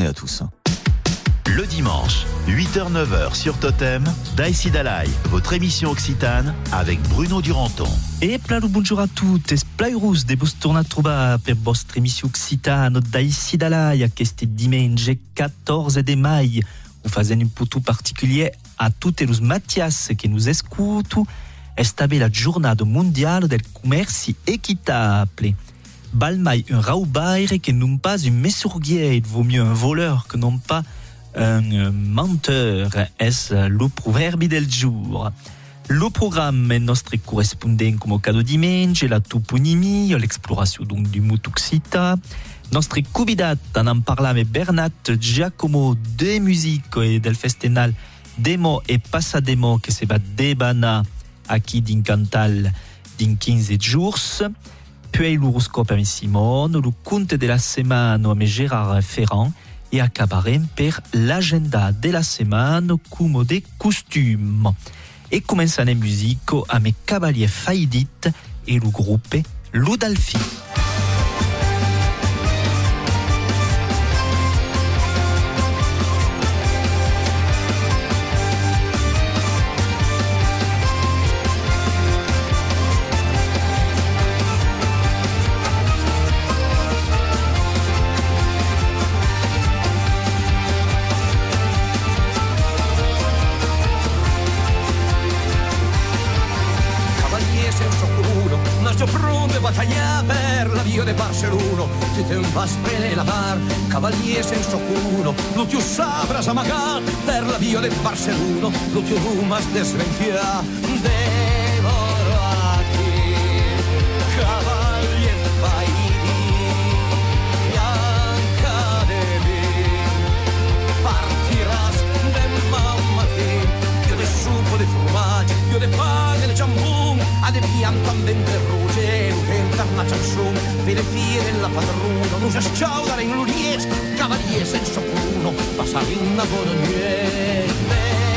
journée à tous. Le dimanche, 8h-9h sur Totem, Daïsi Dalai, votre émission occitane avec Bruno Duranton. E plalo bonjour a tutti, splairus de vos tornat trobar per vostra émission occitane d'Aïssi Dalai aquest diumenge 14 de mai. Ho fazem un putu particulier a tutti los Mattias che nous escutu. Esta la giornata mondiale del commerci équitable. Val mai un raubaire que non pas un messurguier, vaut mieux un voleur que non pas un menteur. Est le proverbe del jour? Le programme est notre correspondant comme au cadeau dimanche, la toponymie, l'exploration donc du Mutuxita. Notre convidat en en parlant avec Bernat Giacomo de musique et del festival Demo et Passademo que se va debana aquí din Cantal din 15 jours. Puis l'horoscope avec Simone, le conte de la semaine avec Gérard Ferrand et acabarem per l'agenda de la semaine comme des costumes. Et commençons la musique avec Cavalier Faidit et le groupe Ludalfi. L'avvio de Barceluno. Ti te un vas prene la bar, cavalier senso culo, lo tu sabras amagar per l'avvio de Barceluno, lo tu rumas desventia. Devoro aquí, cavalier faidi, bianca de vin, partiràs de mammatí, io de supo de formatge, io de pane de jambon, a de pianta amb dente ruge, lo que encarna chanson, per le fie della padrona, non si sciaudare in l'uries, cavalier senso cuno, passare in una godonier.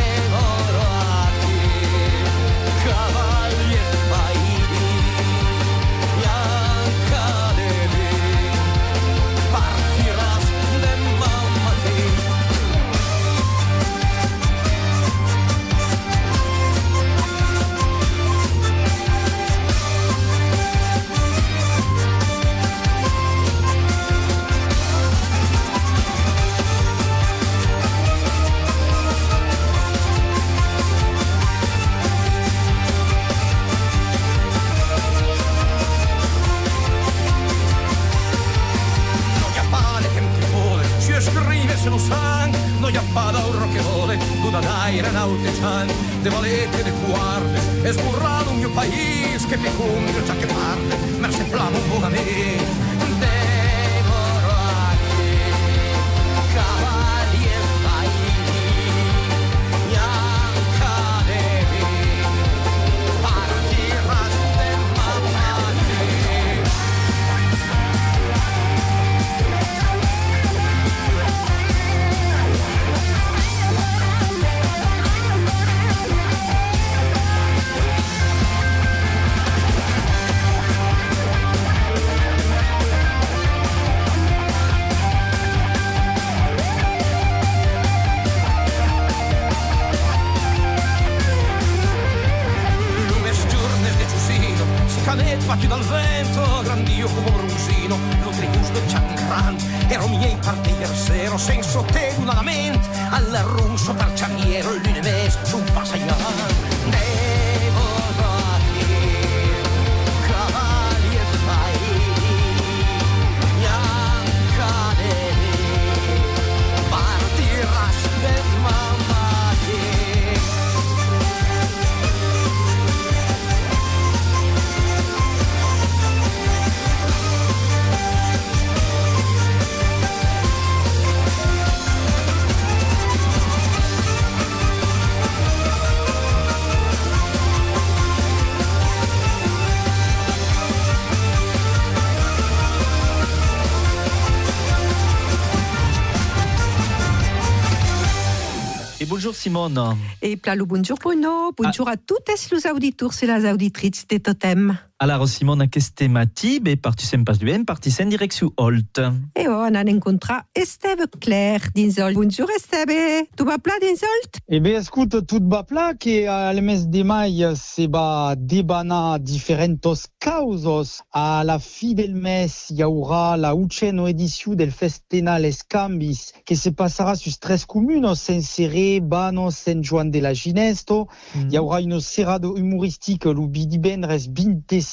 Simone. Pla le bonjour Bruno, bonjour à toutes les auditeurs et les auditrices de Totem. Alors, Simon, a queste mati, be participem pas duen, participem direction Holt. Et on a rencontré Esteve Claire d'Insolt. Bonjour Esteve, tu vas plat d'Insolt? Eh bien, écoute, tout va plat, que al mes de mai se va debana diferentos causos. A la fi del mes, il y aura la uceno edition del Festenal Escambis, que se passera sur tres comunos, en Serré, Banos, San Juan de la Ginesto. Il y aura une serrado humoristique, l'ubidi benres 26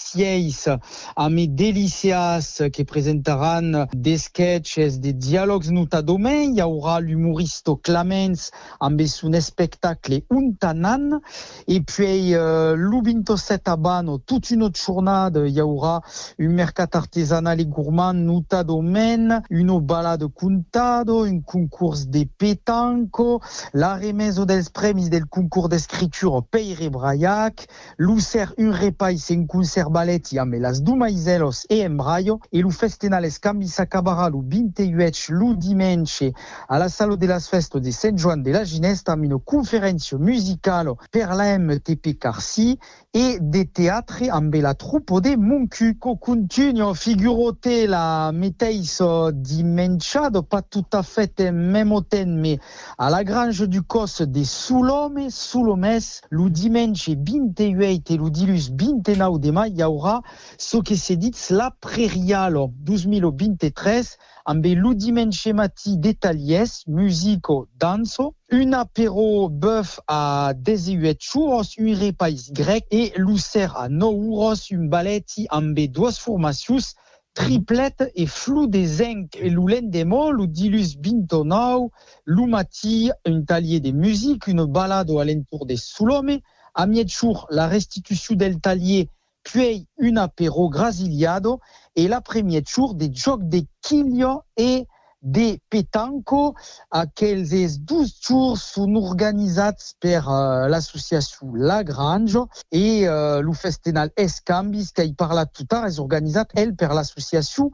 a me delicias, que presentarán des sketches, des dialogues nutadomen. Il y aura l'humoristo Clemens, amb un spectacle untanan. Et puis, euh, l'ubinto set abano, toute une autre journée, il y aura un mercat artisanal et gourmand nutadomen, une balade contado, un concours de pétanco, la remise des premis del concours d'écriture Peire Braillac, l'user un repas en concert balletti amb las dumaizelos e embraio, e lu festenales cambi s'acabarà lu 28 lu dimenche a la sala de las festes de Sant Joan de la Ginesta amb una conferència musical per la MTP Carsi e de teatre amb la troupe de Moncu. Co continuo figurote la meteis dimenchado, pas tout à fait même temps, mais à la grange du cos de Sulome, Sulomes, lu dimenche 28 e lu dilus 29 de mai, hi haurà ce que se dit la prairialo 2023 amb lu dimenche mati detalies, musico, danso, un apéro bœuf à 18 churros, un repais grec et l'user à 9 euros, un balletti amb dues formacions triplette et flou des enc et l'oulen des mots, dilus bintonau, l'umati, un talier de musique, une balade au alentour des Soulome, à Mietchour, la restitution del talier, puis un apéro grasiliado, et l'après jour des jocs de quilio et des petanco, aquells 12 jours sont organisats per uh, l'association Lagrange et uh, lo festival Escambis, qui parla tout à est organisat, elle, per l'association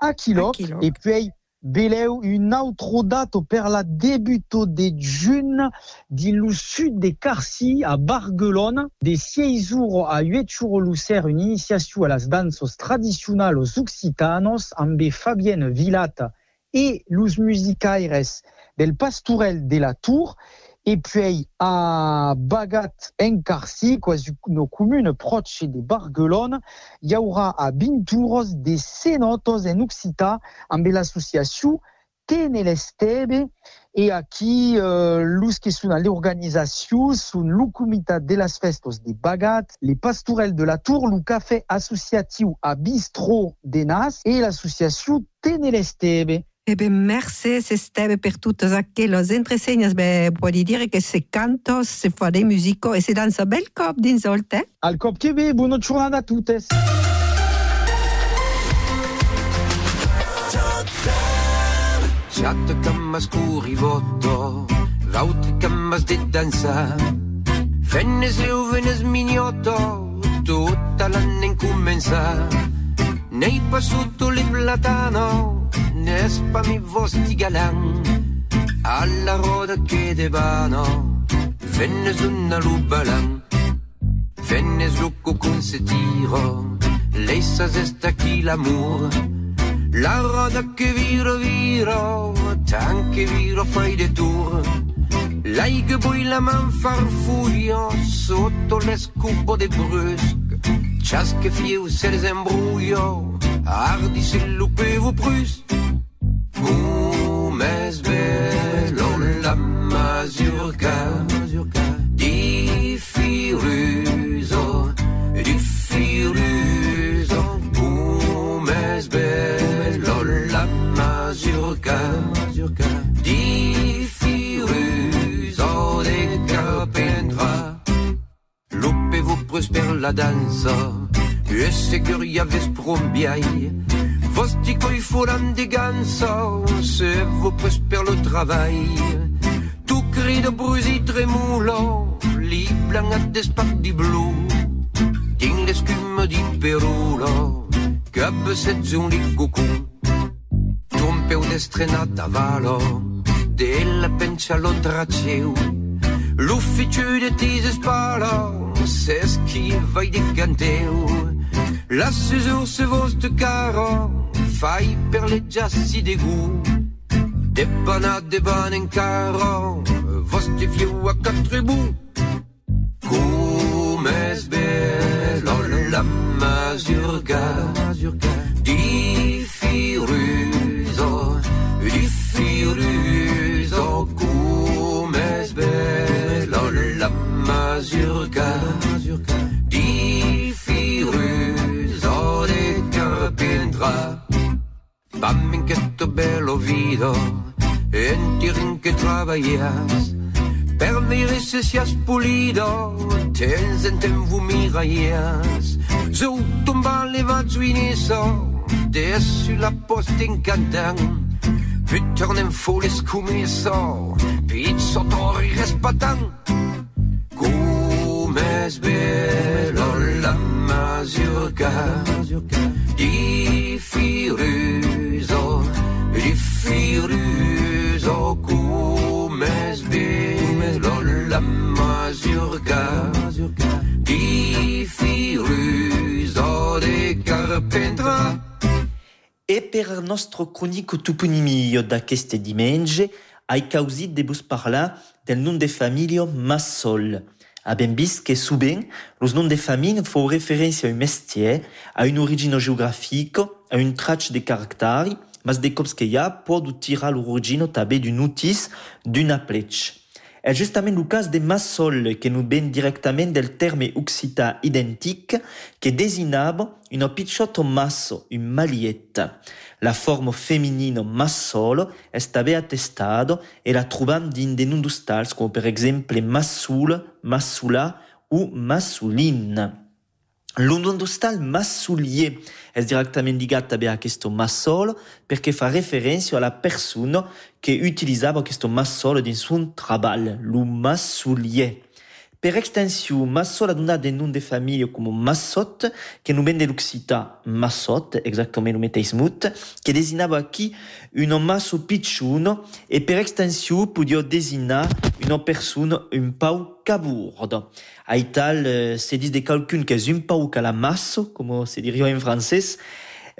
Aquilo. et puis Beleu autre date per la débuto de juin din sud de Carci à Bargelone, de 6 jours à 8 jours lucer une initiation à las dansos tradicionales occitanos amb Fabienne Villata et los musicaires del Pastorel de la Tour, et puis a Bagat en Carci, quasi no commune proche de Bargelone, il y aura a Binturos de Cenotos en Occita amb l'association Tenelestebe et aquí euh, los sont l'organisation sont le comité de las festos de Bagat, les pastorels de la Tour, le café associatif à Bistro de Nas et l'association Tenelestebe. Eh bien, merci Esteve per totes aquelles entresenyes. Bé, può dire que se cantos, se fa de musico e se dansa bel cop d'Insolt, eh? Al cop che ve, buona giornata a tutte. Chatte cammas curivotto, l'autre cammas de dansa. Fennes leuvenes mignotto, tutta l'anno incommensa. Nei passuto li platano, ne spami vosti galan. Alla roda che devano, una lubalan. Fennes lucco con se tiro, lei sa sta chi l'amour. La roda che viro viro, tanche viro fai de tour. Lei che poi la man farfuglio sotto de brusque. Ciasche fiu se les ardi se lupevo prus. Come svelo la mazurka, di firuso, di firuso. Come svelo la mazurka, di firuso de carpentra. Lupevo prus per la danza, e se curiaves prombiai. Vosti coi foran de gansa, se vous prus per le travail. Tu cri de brusi tremulo, li blanc des di blu. Din l'escume di perulo, cap set un li cucù. Trompeu d'estrenat a valo, de la pencha lo traceu. L'ufficio de tis spalo, se schiva di canteu. La saison se vostre caro, fai per le giassi de gu. De bana de ban en caro, vostre fiu a quatre bouts. Cum es bello la mazurka, di Bamminquetto bello vido, entirin que traballas, per vire se sias pulido, tens en tem vumiraillas, zo tomba levat zuineso, dessu la post encantant, putornem foles cumeso, pizzo tori respatant, Come bello la mazurka di firuso, carpentra. E per nostro cronico toponimio da queste dimensie ai causit de bus parlar del nom de família Massol. Abbiamo visto che souvent los noms de famille font référence à un mestier, à une origine géographique, à une trace de caractère, mas de cops que l'origine també d'un notice d'una plech. És justament el cas de massol que nous ven directament del terme occità identique que designava una pitjot masso, un malietta. La forma feminina massolo est també attestada e la trobam din de noms d'ostals, com per exemple massul, massula ou massuline. L'ondostal massoulier est directement ligat també a questo massol perché fa referència a la persona que utilitzava questo massol dins son treball, lo massoulier. Per extensió, massol a donat de nom de família com massot, que nous ven de l'occità massot, exactament el mateix mot, que designava aquí un masso pitxun e per extensió podia designar una persona un pau cabourde. A Ital, euh, se dit de quelqu'un qui est un pau calamasso, comme se dirait en français,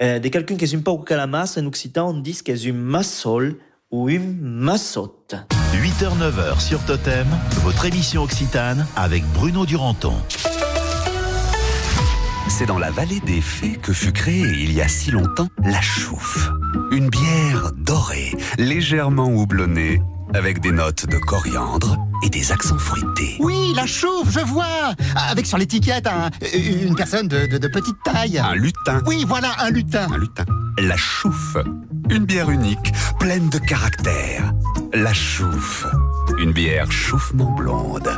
euh, de quelqu'un qui est un pau calamasso, en occitan, on dit que est un massol ou un massotte. 8h-9h sur Totem, votre émission occitane avec Bruno Duranton. C'est dans la vallée des Fées que fut créée il y a si longtemps la chouffe. Une bière dorée, légèrement houblonnée, avec des notes de coriandre et des accents fruités. Oui, la chouffe, je vois Avec sur l'étiquette un- une personne de, de- de petite taille. Un lutin. Oui, voilà, un lutin. Un lutin. La chouffe. Une bière unique, pleine de caractère. La chouffe. Une bière chauffement blonde.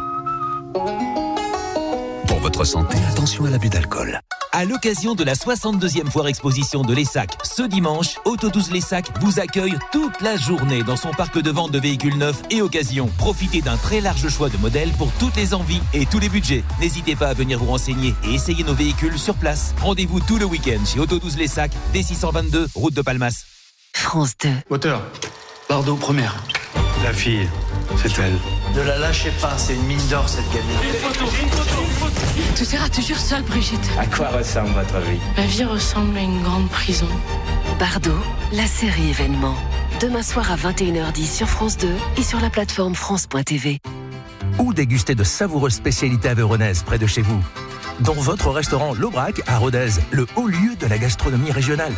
Pour votre santé, attention à l'abus d'alcool. À l'occasion de la 62e foire exposition de l'ESSAC ce dimanche, Auto 12 l'ESSAC vous accueille toute la journée dans son parc de vente de véhicules neufs et occasions. Profitez d'un très large choix de modèles pour toutes les envies et tous les budgets. N'hésitez pas à venir vous renseigner et essayer nos véhicules sur place. Rendez-vous tout le week-end chez Auto 12 l'ESSAC, D622, route de Palmas. France 2. Moteur. Bardo, première. La fille, c'est elle. Ne la lâchez pas, c'est une mine d'or cette gamine. Tu seras toujours seule, Brigitte. À quoi ressemble votre vie? Ma vie ressemble à une grande prison. Bardo, la série événement. Demain soir à 21h10 sur France 2 et sur la plateforme France.tv. Ou déguster de savoureuses spécialités aveyronnaises près de chez vous. Dans votre restaurant L'Aubrac à Rodez, le haut lieu de la gastronomie régionale.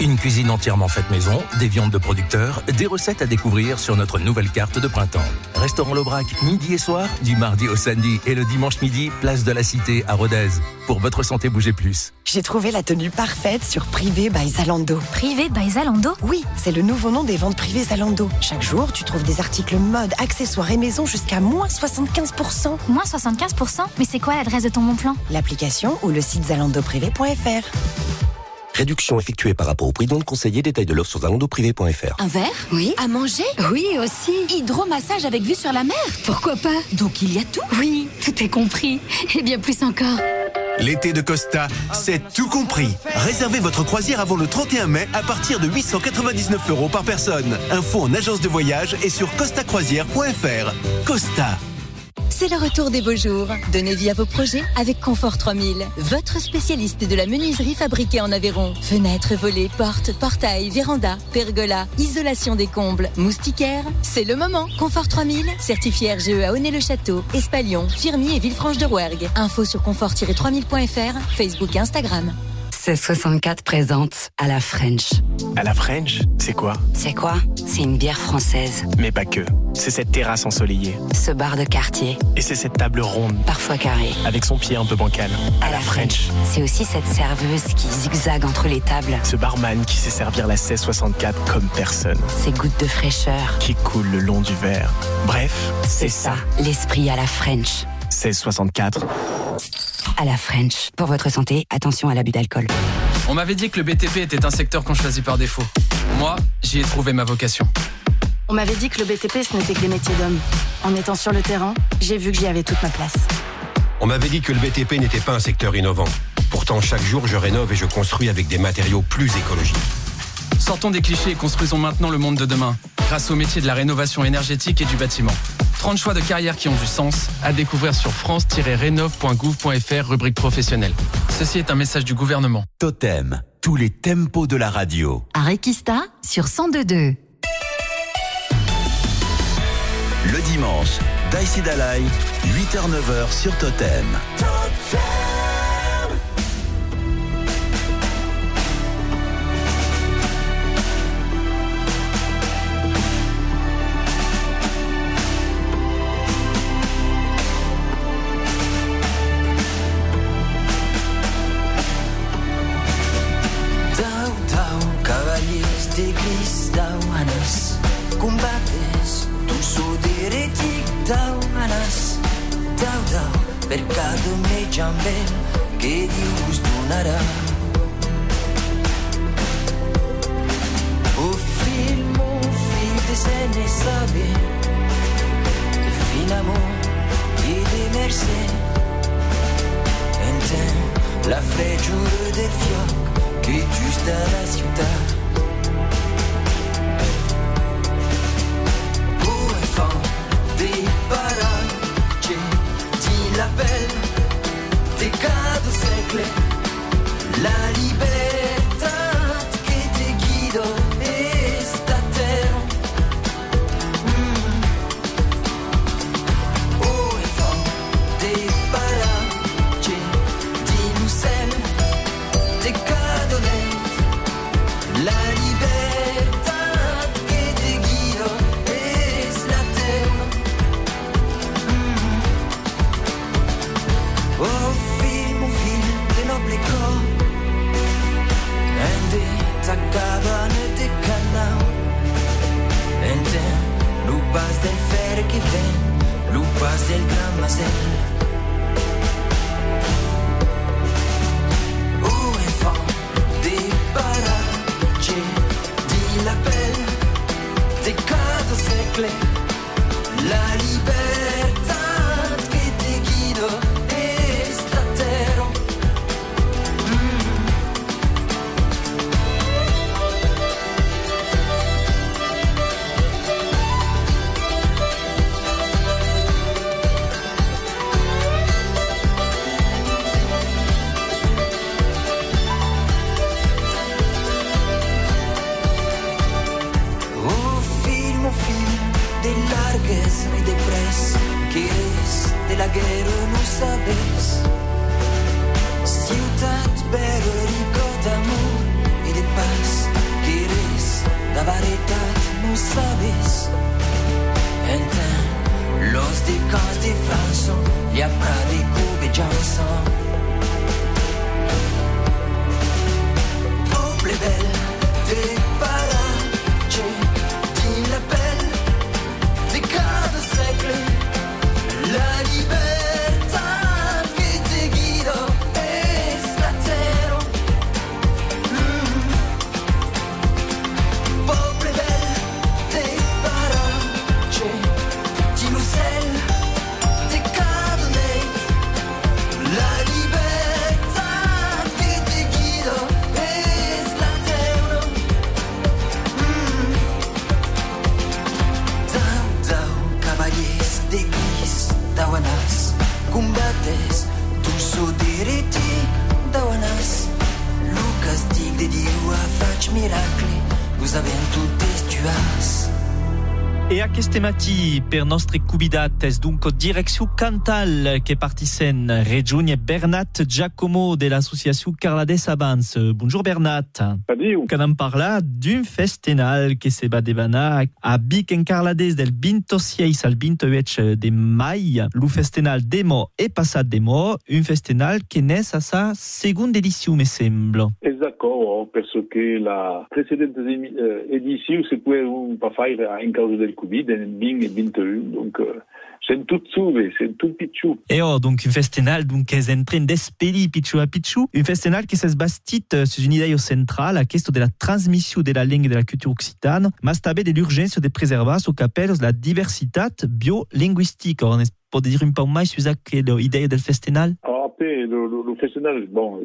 Une cuisine entièrement faite maison, des viandes de producteurs, des recettes à découvrir sur notre nouvelle carte de printemps. Restaurant L'Aubrac, midi et soir, du mardi au samedi et le dimanche midi, place de la Cité à Rodez. Pour votre santé, bougez plus. J'ai trouvé la tenue parfaite sur Privé by Zalando. Privé by Zalando Oui, c'est le nouveau nom des ventes privées Zalando. Chaque jour, tu trouves des articles mode, accessoires et maison jusqu'à moins 75%. Moins 75% Mais c'est quoi l'adresse de ton bon plan? L'application ou le site zalandoprivé.fr. Réduction effectuée par rapport au prix non conseillé. Détail de l'offre sur zalandoprivé.fr. Un verre Oui. À manger Oui, aussi. Hydromassage avec vue sur la mer Pourquoi pas? Donc il y a tout Oui, tout est compris. Et bien plus encore. L'été de Costa, c'est tout compris. Réservez votre croisière avant le 31 mai à partir de 899 euros par personne. Info en agence de voyage et sur costacroisière.fr. Costa. C'est le retour des beaux jours. Donnez vie à vos projets avec Confort 3000, votre spécialiste de la menuiserie fabriquée en Aveyron. Fenêtres, volets, portes, portails, vérandas, pergola, isolation des combles, moustiquaires. C'est le moment. Confort 3000, certifié RGE à Honnay-le-Château, Espalion, Firmy et Villefranche-de-Rouergue. Info sur confort-3000.fr, Facebook et Instagram. 1664 présente à la French. À la French, c'est quoi? C'est quoi? C'est une bière française. Mais pas que. C'est cette terrasse ensoleillée. Ce bar de quartier. Et c'est cette table ronde. Parfois carrée. Avec son pied un peu bancal. À, la French. C'est aussi cette serveuse qui zigzague entre les tables. Ce barman qui sait servir la 1664 comme personne. Ces gouttes de fraîcheur. Qui coulent le long du verre. Bref, c'est ça. L'esprit à la French. 1664 à la French. Pour votre santé, attention à l'abus d'alcool. On m'avait dit que le BTP était un secteur qu'on choisit par défaut. Moi, j'y ai trouvé ma vocation. On m'avait dit que le BTP, ce n'était que des métiers d'hommes. En étant sur le terrain, j'ai vu que j'y avais toute ma place. On m'avait dit que le BTP n'était pas un secteur innovant. Pourtant, chaque jour, je rénove et je construis avec des matériaux plus écologiques. Sortons des clichés et construisons maintenant le monde de demain, grâce au métier de la rénovation énergétique et du bâtiment. 30 choix de carrière qui ont du sens, à découvrir sur france-rénov.gouv.fr, rubrique professionnelle. Ceci est un message du gouvernement. Totem, tous les tempos de la radio. À Requista, sur 102.2. Le dimanche, Daïsi Dalai, 8h-9h sur Totem. Totem. Per nostre cubidates dunque direzione Cantal che partisen Regione Bernat Giacomo de l'association Carlades Abans. Bonjour Bernat. Adieu. Canam parla d'un festenal che se va devana a Bic en Carlades del 26 al 28 de mai. Lu festenal demo e passat demo, un festenal che nes a sa seconda edition me sembla. Esatto, penso che la precedente edition se può pas faire en causa del Covid en 2021, donc euh, c'est tout sauvé, c'est tout pichou. Et oh, donc un festenal donc es en train d'esperi pichou a pichou, un festenal qui s'est bastit euh, sur une idée centrale à question de la transmission de la langue et de la culture occitane, mas també de l'urgence de preservar so capelles la diversité biolinguistique. On peut dire un peu mai sur l'idée del festenal? Alors après, le, le, le festenal, bon,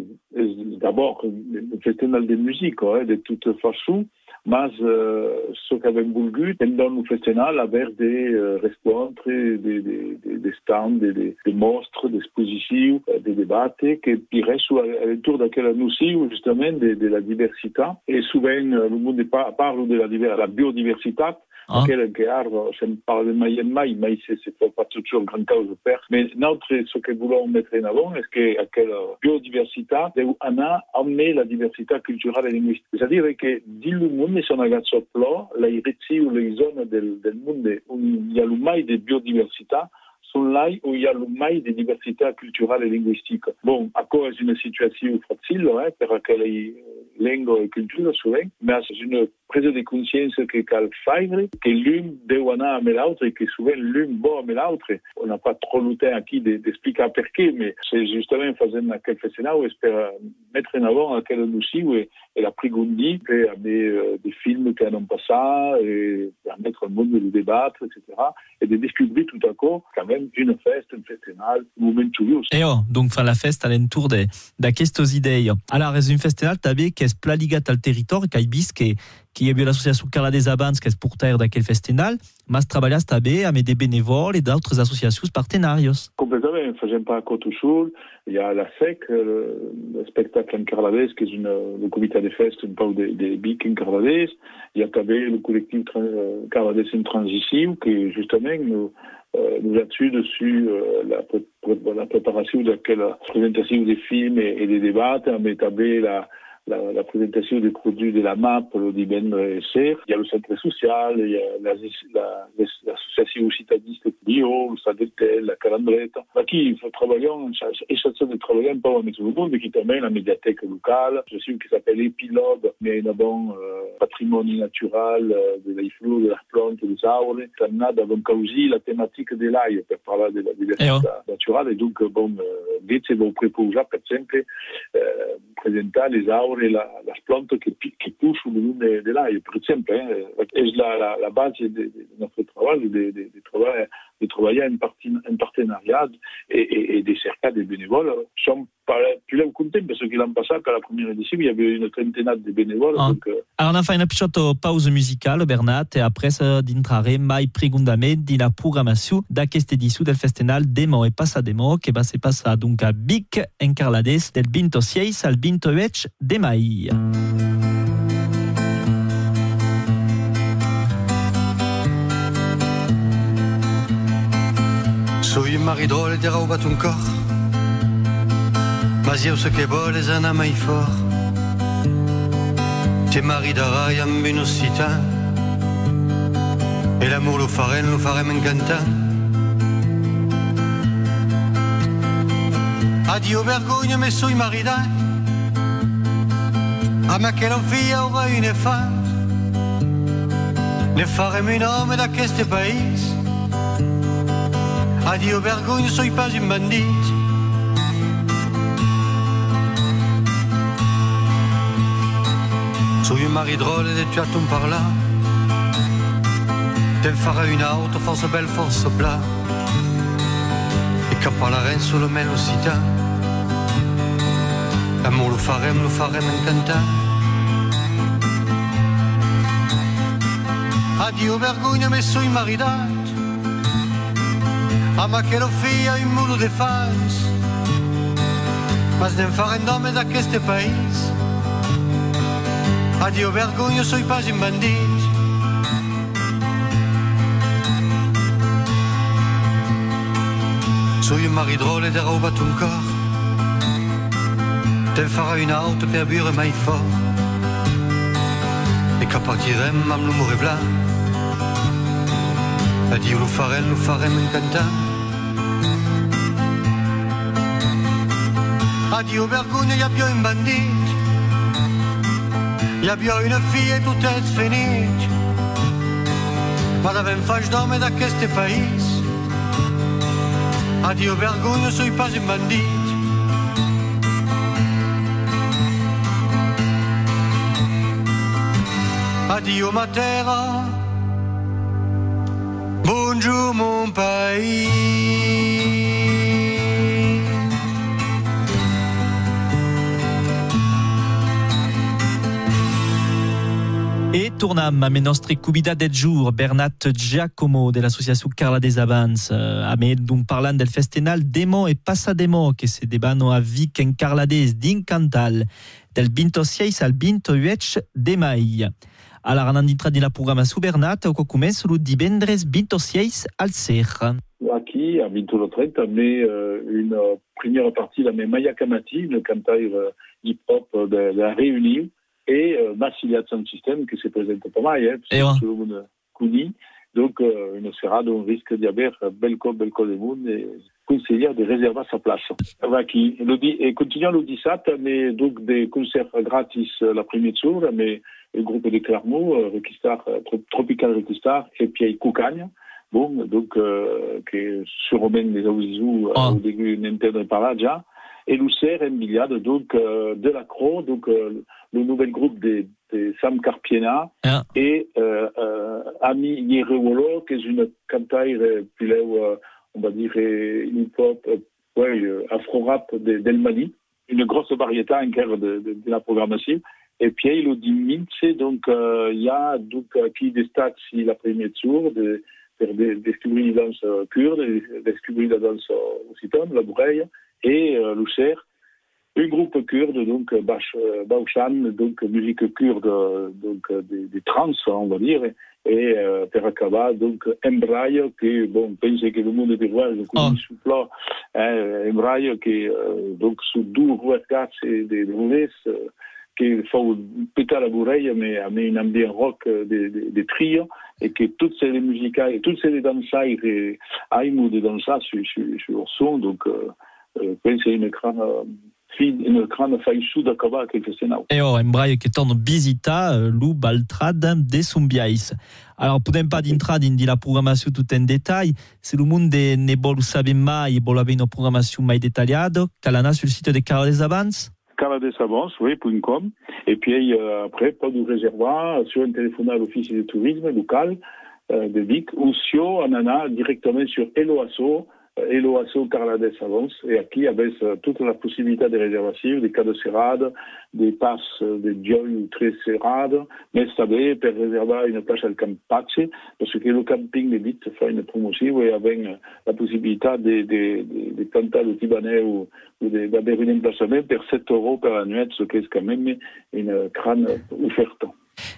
d'abord le festenal de musique, hein, de toute façon, mas euh, ce qu'avem volgut dans le festival avec des euh, rencontres, des, des, des, des stands, des, des, des mostres, des expositions, euh, des débats qui restent autour de laquelle nous aussi, justement, de, de la diversité. Et souvent, le monde parle de la, la biodiversité, ah. Quel arbre, je ne parle de mai en mai, mais c'est pas toujours un grand de faire. Mais notre, ce que voulons mettre en avant, est-ce que quelle biodiversité, on a amené la diversité culturelle et linguistique? C'est-à-dire que, dit le monde, si on a gagné ce plan, la iritzi ou les zones del, del monde où il y a le mai de biodiversité, sont là où il y a le mai de diversité culturelle et linguistique. Bon, à cause d'une situation facile, hein, per quelle langue et culture, souvent, mais c'est une prise de conscience que cal faire, que l'une doit anar amb l'autre et que souvent l'une va amb l'autre. On n'a pas trop le temps aquí d'expliquer pourquoi, mais c'est justement aquel festival où espère mettre en avant aquel aussi où elle a pris Gundi, et euh, des films qui en ont passé, et permettre au monde de débattre, etc. Et de découvrir tout à coup, quand même, une fête, un un moment curieux. Et oh, donc, faire la fête à l'entour d'aquestes idées. Alors, c'est un festival, t'avais, qui est plaligat al territoire, qui est qui qui est l'association Carla des Abans, qui est pour terre d'aquel festival, mas trabalhas també avec des bénévoles et d'autres associations partenarios. Complètement, faisons pas à toujours. Il y a la SEC, le, le spectacle en Carlades, qui est une, le comité de fest, une part des, des BIC en Carlades. Il y a també le collectif euh, Carlades en transition, qui justement nous, euh, nous là-dessus, dessus, euh, la, la, préparation de la présentation des films et, des débats, mais també la, la, la, présentation des produits de la MAP, le ser. Il y a le centre social, il y a l'association citaniste Bio, le stade tel, la calandrette. Qui travaillons, essaient de travailler un peu avec tout le monde, qui termine la médiathèque locale, je sais qui s'appelle Épilogue, mais bon euh, patrimoine naturel, euh, de l'aiflou, de la plante, des arbres. Ça n'a d'avant aussi la thématique de l'ail, pour parler de la diversité oh. naturelle. Et donc, bon, euh, vite, c'est bon préposé, par exemple, euh, présenter les arbres et la, las plantes qui, qui poussent au long de, l'ail, par exemple. Hein. Et la, base de, notre travail, de, de, travailler, de travailler en partenariat et, et, et des cercles des bénévoles sont plus contents parce que l'an passé, qu'à la première édition, il y avait une trentaine de bénévoles. Ah. Donc, euh... Alors, on a fait une petite pause musicale, Bernat, et après, ça, d'intrare mai pregundament di la programmació d'aquesta edició del Festival Demo e Passa Demo, que va ser passar donc a Vic, en Carlades, del 26 al 28 de mai. Soy un maridol de raubat un cor Mas eu ce que vol és anar mai fort. Te maridarà amb un occità E l'amour lo farem, lo farem encantant Addio vergogna, me soy maridat Amb aquella filla aurà una fat Ne farem un home d'aquest país Addio vergogna, soy pas un bandit Soy un mari drôle et tu attends par là. Te'n farà une auto, force belle, force plat. E cap a la reine sur le mel occità L'amour lo farem, lo farem encantant Addio vergogna, me soy maridat a un muro de fans Mas nem faren nome d'aqueste país. Adio vergogno, soi pas in bandits Soi un mari drôle ed ha rubato un cor. Te'n farà una auto per bere mai fort. E capartirem amb l'umore blanc. A dir lo farem, lo farem en cantant Adieu vergogna, havia un bandit Hi havia una filla i tot és finit Ma devem faig d'home d'aquest país Adieu vergogna, soy pas un bandit Addio ma terra, bonjour mon pays. E tornam a me nostre cubida del jour, Bernat Giacomo de l'associazione Carla des Avans, uh, a me donc parlant del festival Demo e Passademo che se debano a Vic en Carlades din Cantal, del 26 al 28 de mai. Alors, on entra di la programmazione Bernat, o comença lo divendres 26 al Ser. A 21h30, mais euh, une première partie la Maya Kamati, le cantaire euh, hip-hop de la Réunion, et euh, Massilia Sound System, qui se présente pas mal, hein, Et ouais. tout le monde connaît. Donc, euh, une serrade, on risque d'y avoir bel cop, bel col de monde, et conseiller de réserver sa place. Le di- et continuons le 17, mais donc des concerts gratis euh, la première jour, mais le groupe de Clermont, euh, Requistar, euh, Trop- Tropical Requistar, et puis Coucagne. Bon, donc, euh, que sûrement les Aouzizou, euh, au début, n'entendent pas là déjà. Et Lucer, Mbillade, donc, euh, de la donc, euh, le nouvel groupe des, des Sam Carpiena, et euh, euh, Ami Yerewolo, qui est une cantaire, euh, puis là, on va dire, hip-hop, ouais, afro-rap de- del Mali, une grosse variété encore de, de, de la programmation. Et puis, il a dit Mince, donc, il y a donc, qui des stats, si la première tour, de, faire des, découvrir la danse kurde, de- la danse occitane, la Boureille, et euh, Lucer. Un groupe kurde, donc euh, euh, Baushan, donc musique kurde, donc des, des trans, on va dire, et euh, Perakaba, donc Embraille, qui, bon, pense que le monde des rois, je connais sous plat, hein, Embraille, qui, euh, donc, sous 12 rois et des roulettes, euh, qui font péter la boureille, mais avec une ambiance rock des, des, des trios, et que toutes ces musiques, toutes ces dansailles, et Aïmou de dansa sur, sur, sur le son, donc, euh, pense que c'est une grande, une grande faillissou d'acaba quelque chose. E o, embraio che torno visita eh, lu Baltrad de Sumbiais. Alors, podem pas dintra din di la programmazione tutta in dettagli, se lo mondo ne vuole sapere mai e vuole avere una programmazione mai dettagliata, calana sul sito di Carla des Avans? Caladesavance, oui, point .com. Et puis euh, après, pas de réservoir sur un téléphone à l'office de tourisme local euh, de Vic ou sur Anana directement sur Eloasso, euh, Eloasso Carlades Avance. Et aquí avec euh, toute la possibilité de réservation, des cas de serrade, des passes euh, de joy très serrades, mais savez, pour réserver une place al Campace, parce que le camping Vic fait une promotion et avec la possibilité de, de, de, de de Tibanais ou, ou d'avoir un emplacement pour 7 euros par nuit, ce qui est quand même une grande offerte.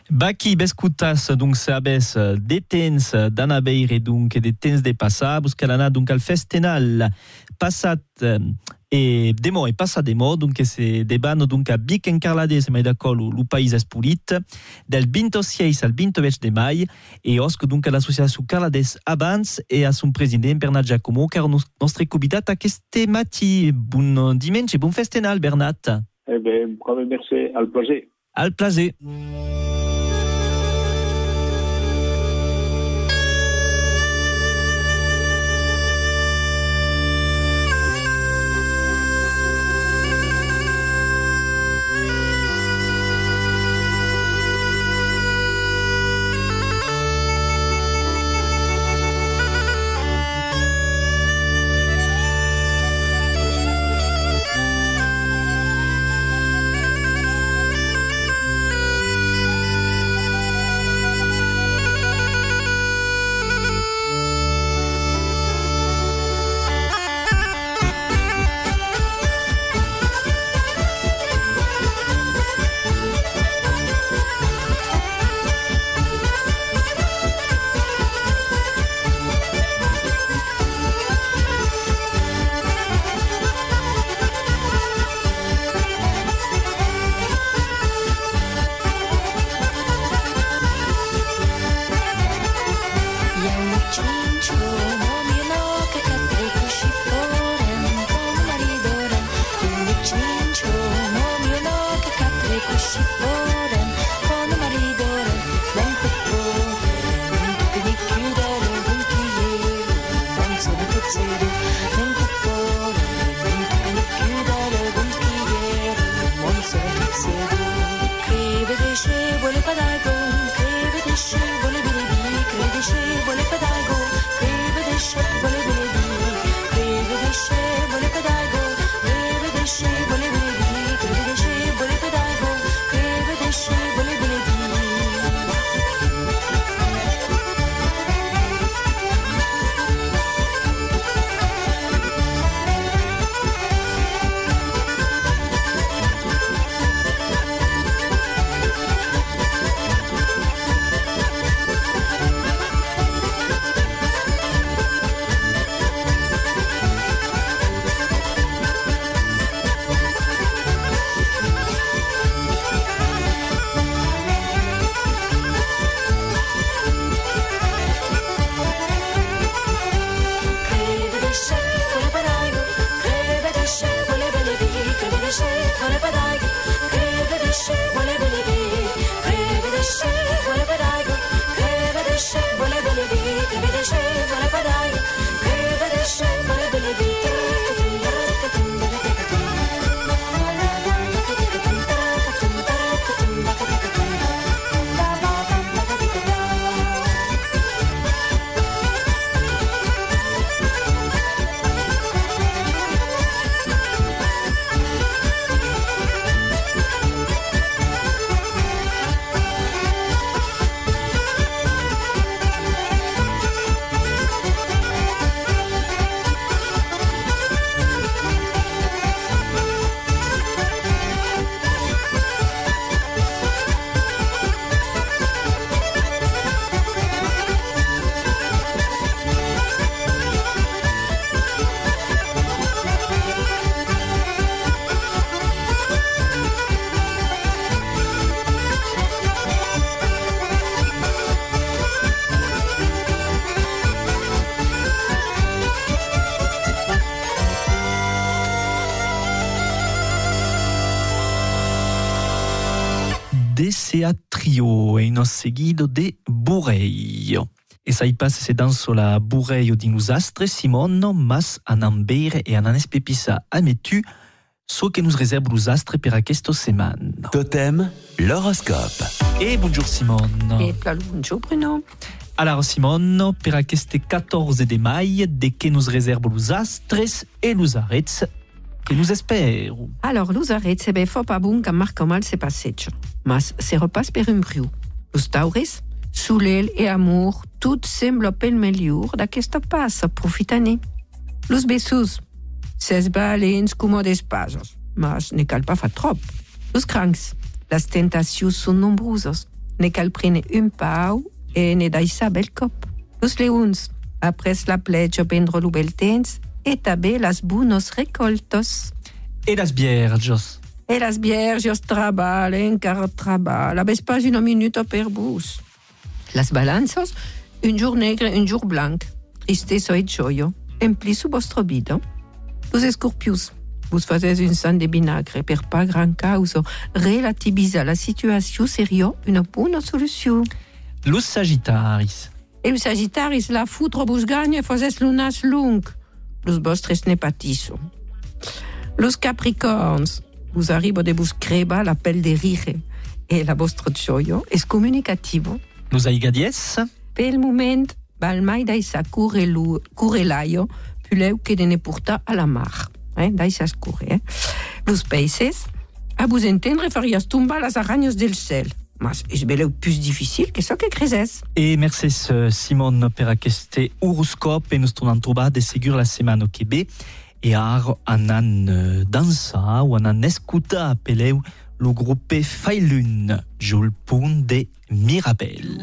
Baki bescutas donc se abes de temps d'anabeire donc de temps de passar buscalana donc al festenal passat e demo e passa demo donc se debano donc a Bic en Carlades mai d'accordo lo país espolit del 26 al 28 de mai e osc donc l'associazione Carlades Abans e a son president Bernat Giacomo car nos, nostre convidat a queste mati bon dimanche bon festenal Bernat Eh bravo, merci, al plaisir. Al so di tuzzero, Trio e uno seguido de Bureio. E sai passe se danso la Bureio di Nusastre, Simono, mas anan beire e anan espepissa a metu, so che nous réserve l'usastre per aquesta semana. Totem, l'horoscope. E bonjour Simone. Et bonjour Bruno. Alors Simone, per aquesta 14 de mai, de che nous réserve l'usastres e l'usarets que nous espero. Alors, l'usaret se be fo pa bun que marca mal se passeggio, mas se repasse per un briu. Los tauris, soleil e amor, tot sembla pel mellor d'aquesta passa, profitane. Los bessos, ses balents comodes pasos, mas ne cal pas fa trop. Los crancs, les tentacions són nombroses, ne cal prene un pau e ne daissa bel cop. Los leons, après la pletja prendre lo bel temps, e també las bunos recoltos. E las bierges. E las bierges traballen, encara treballa, ves pas una minuta per bus. Las balanzas, un jour negre, un jour blanc. Tristesa e gioio, empli su vostro vida. Los escorpius, vos faces un sang de vinagre per pas gran causa, relativisa la situació seria una bona solució. Los sagittaris. E el sagittaris la foudre vos gagne faces lunas lung. Los vostres ne patisso. Los capricorns, vos arriba de vos creba la de rire e la vostro gioio es comunicativo. Los aigadies? Pel moment, val mai daisa curelu, curelaio, puleu que de ne porta a la mar. Eh? Daisa. Eh? Los peixes, a vos entendre farias tumbar las aranyes del cel. Mas es beleu plus difficile que ça que crezes. E merces eh, Simon per aquest horoscop e nos tornem trobar de segur la setmana que ve e ar anan eh, dansa ou anan escuta peleu lo grupe Failun. Le punt de Mirabel,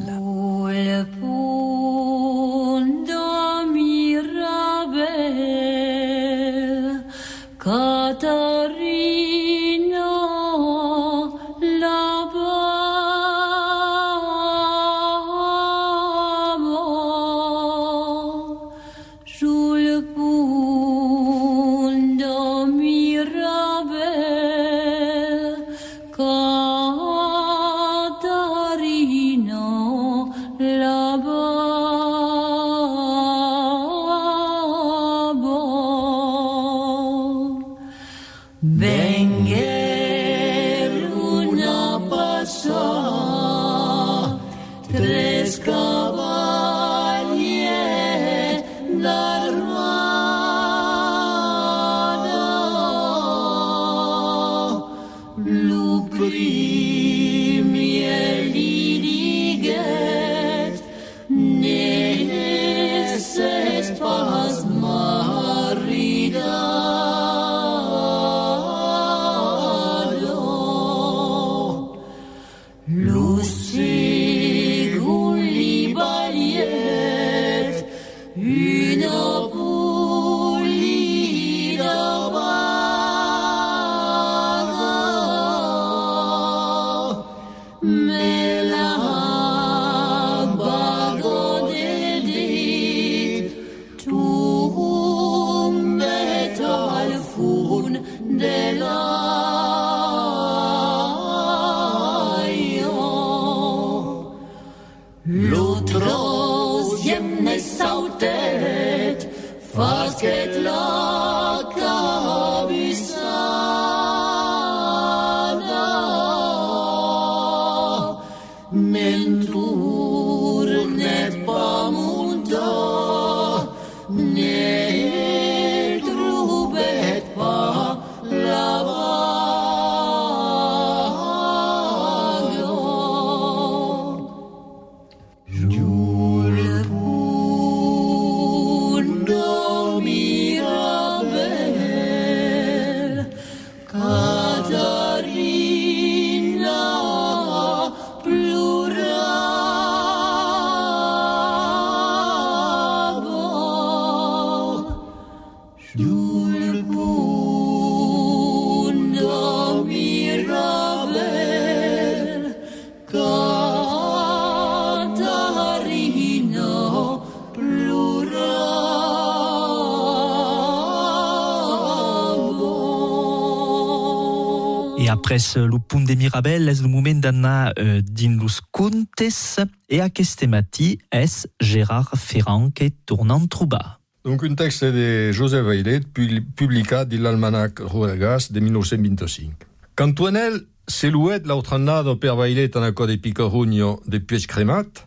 ce le punt de Mirabel, es le moment d'anar euh, din los contes et aquest matí es Gérard Ferrand qui tourne en trobar. Donc un texte de Joseph Vailet, pu- publicat dans l'almanach Rodegas de 1925. Cantuanel s'eluet l'autre annada per Vailet en accord de Picorugno de Piech Cremat,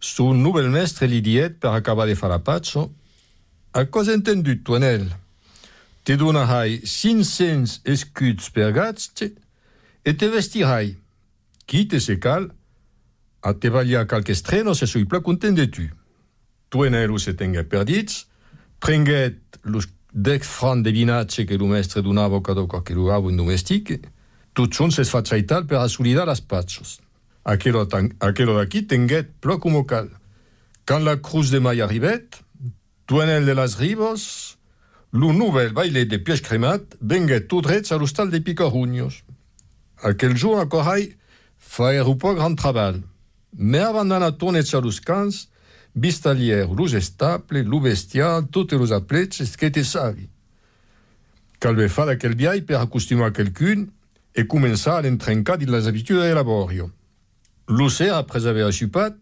son nouvel mestre li diet per acabar de far a pazzo, a cosa entendut, Tuanel? Te donahai 500 escuts per gazze e te vestirai. Quite se cal, a te valia calques trenos e soi pla content de tu. Tuen elu se tenga perdits, prenguet los dec fran de vinatge que lo mestre donava cada cadoca que lo gavo in domestic, tot son se i tal per assolidar las patxos. Aquelo, tan, aquelo d'aquí tenguet plo como cal. Quand la cruz de mai arribet, tuen el de las ribos, lo nouvel baile de pièges cremat venguet tout drets a l'hostal de Picaruños, Aquel jour a Corai faer un po grand treball. Me avant tornets a los camps, vistalier los estable, lo bestial, totes los apletges que te savi. Calve fa d'aquel viai per acostumar quelqu'un e començar a l'entrencar de les habitudes de laborio. L'océ, après haver assupat,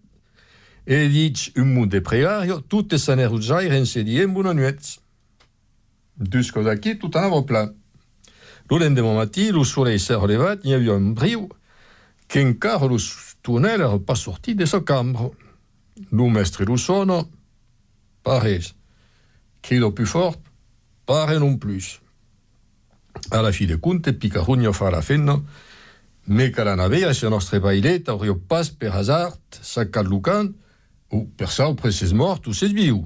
e dit un munt de pregario, tutte s'anerutzaire se diem bona nuets. Dus cos aquí, tot anava pla. Lo lendemain matí, lo soleil s'est relevat, il y avait un briu, qu'encara lo tunnel pas sorti de sa cambra. Lo mestre lo sono, pares. Crido più fort, pare non plus. A la fi de compte, Picarugno fa la fenna, me que la navea se nostre bailet hauria pas per hasard sacat lucan, ou per sau preses mort ou ses viu.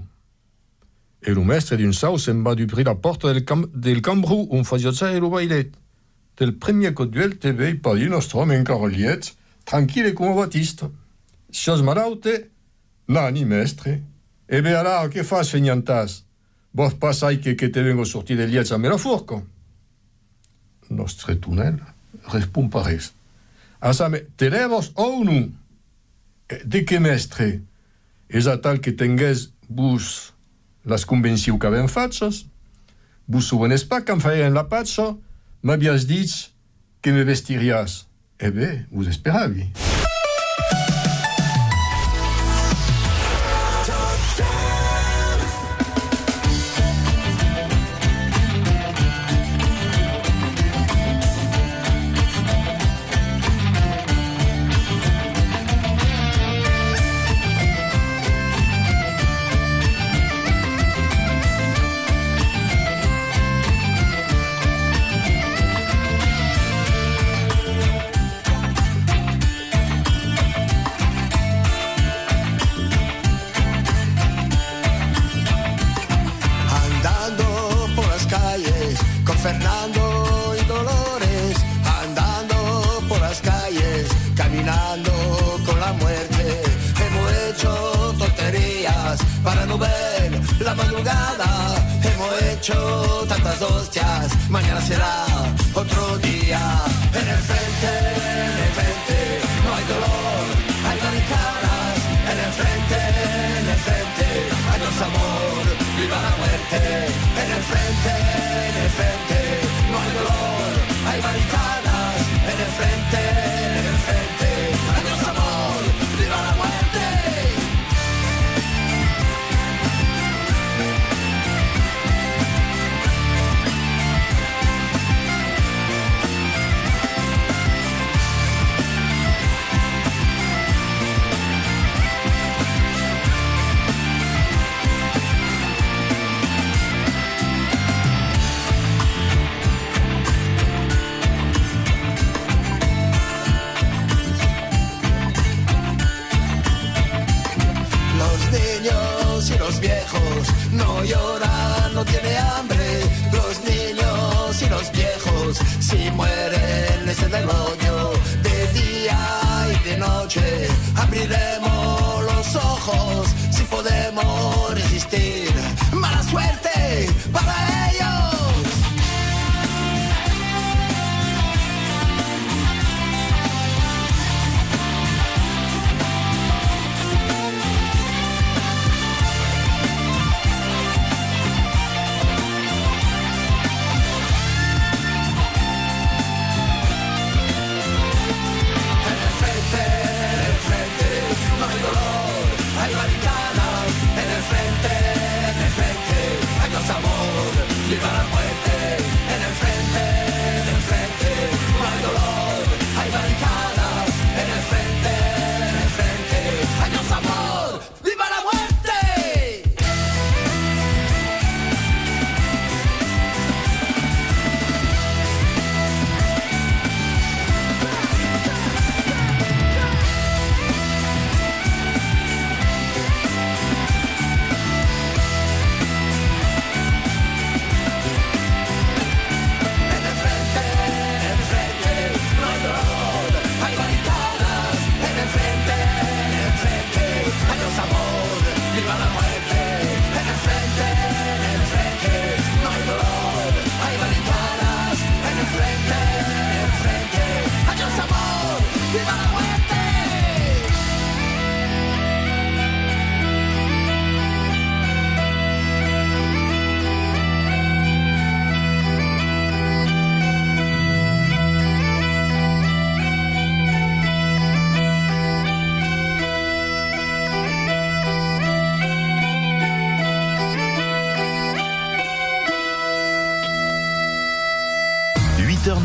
E lo mestre d'un sau se'n va d'uprir la porta del, cam del cambru on fasiotza e lo bailet. Del premier coduel te vei pa di nostre home encara liet, tranquille come Batista. Sios malaute, nani mestre. E be ala, che fas feniantas? Vos passai che, che te vengo sortir de liet a me la furco. Nostre tunnel respon pares. Asame, te levos ou nu? E De que mestre? És a tal que tengués vos las convenciu que ben fatsos? Vos souvenes pas qu'en feien la patso? M'havies dit que me vestirias. Eh bé, vos esperavi.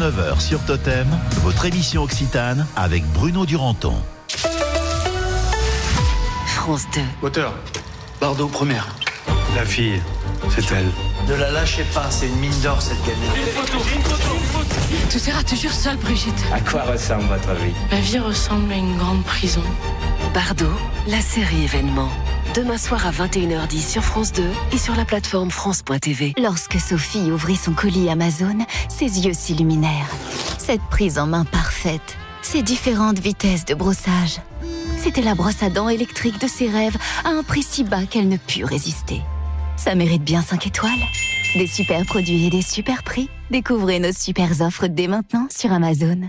8h-9h sur Totem, votre émission Occitane avec Bruno Duranton. France 2. Moteur. Bardot, première. La fille, c'est elle. Ne la lâchez pas, c'est une mine d'or cette gamine. Tout ira toujours seule, Brigitte. À quoi ressemble votre vie? Ma vie ressemble à une grande prison. Bardot, la série événement. Demain soir à 21h10 sur France 2 et sur la plateforme France.tv. Lorsque Sophie ouvrit son colis Amazon, ses yeux s'illuminèrent. Cette prise en main parfaite, ces différentes vitesses de brossage. C'était la brosse à dents électrique de ses rêves à un prix si bas qu'elle ne put résister. Ça mérite bien 5 étoiles. Des super produits et des super prix. Découvrez nos super offres dès maintenant sur Amazon.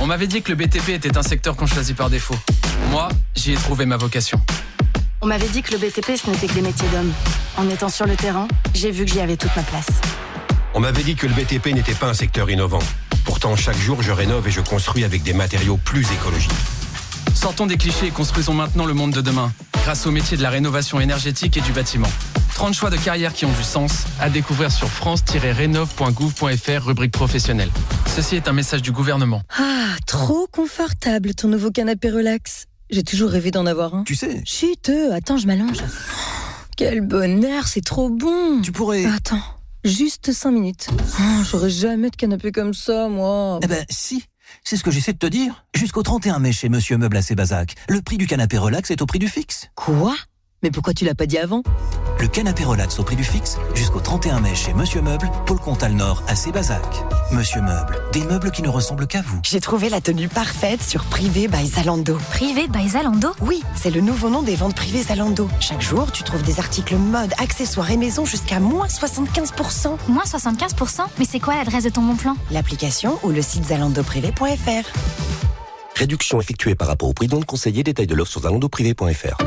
On m'avait dit que le BTP était un secteur qu'on choisit par défaut. Moi, j'y ai trouvé ma vocation. On m'avait dit que le BTP, ce n'était que des métiers d'hommes. En étant sur le terrain, j'ai vu que j'y avais toute ma place. On m'avait dit que le BTP n'était pas un secteur innovant. Pourtant, chaque jour, je rénove et je construis avec des matériaux plus écologiques. Sortons des clichés et construisons maintenant le monde de demain, grâce au métier de la rénovation énergétique et du bâtiment. 30 choix de carrière qui ont du sens, à découvrir sur france-rénov.gouv.fr, rubrique professionnelle. Ceci est un message du gouvernement. Ah, trop confortable ton nouveau canapé relax. J'ai toujours rêvé d'en avoir un. Tu sais. Chut, attends, je m'allonge. Quel bonheur, c'est trop bon. Tu pourrais. Attends, juste 5 minutes. Oh, J'aurais jamais de canapé comme ça, moi. Eh ben, si. C'est ce que j'essaie de te dire. Jusqu'au 31 mai chez Monsieur Meuble à Sébazac, le prix du canapé relax est au prix du fixe. Quoi? Mais pourquoi tu l'as pas dit avant? Le canapé relax au prix du fixe jusqu'au 31 mai chez Monsieur Meuble, Paul Comtal Nord à Sébazac. Monsieur Meuble, des meubles qui ne ressemblent qu'à vous. J'ai trouvé la tenue parfaite sur Privé by Zalando. Privé by Zalando? Oui, c'est le nouveau nom des ventes privées Zalando. Chaque jour, tu trouves des articles mode, accessoires et maison jusqu'à moins 75%. Moins 75% Mais c'est quoi l'adresse de ton bon plan? L'application ou le site zalandoprivé.fr. Réduction effectuée par rapport au prix donc conseillé, détail de l'offre sur zalandoprivé.fr.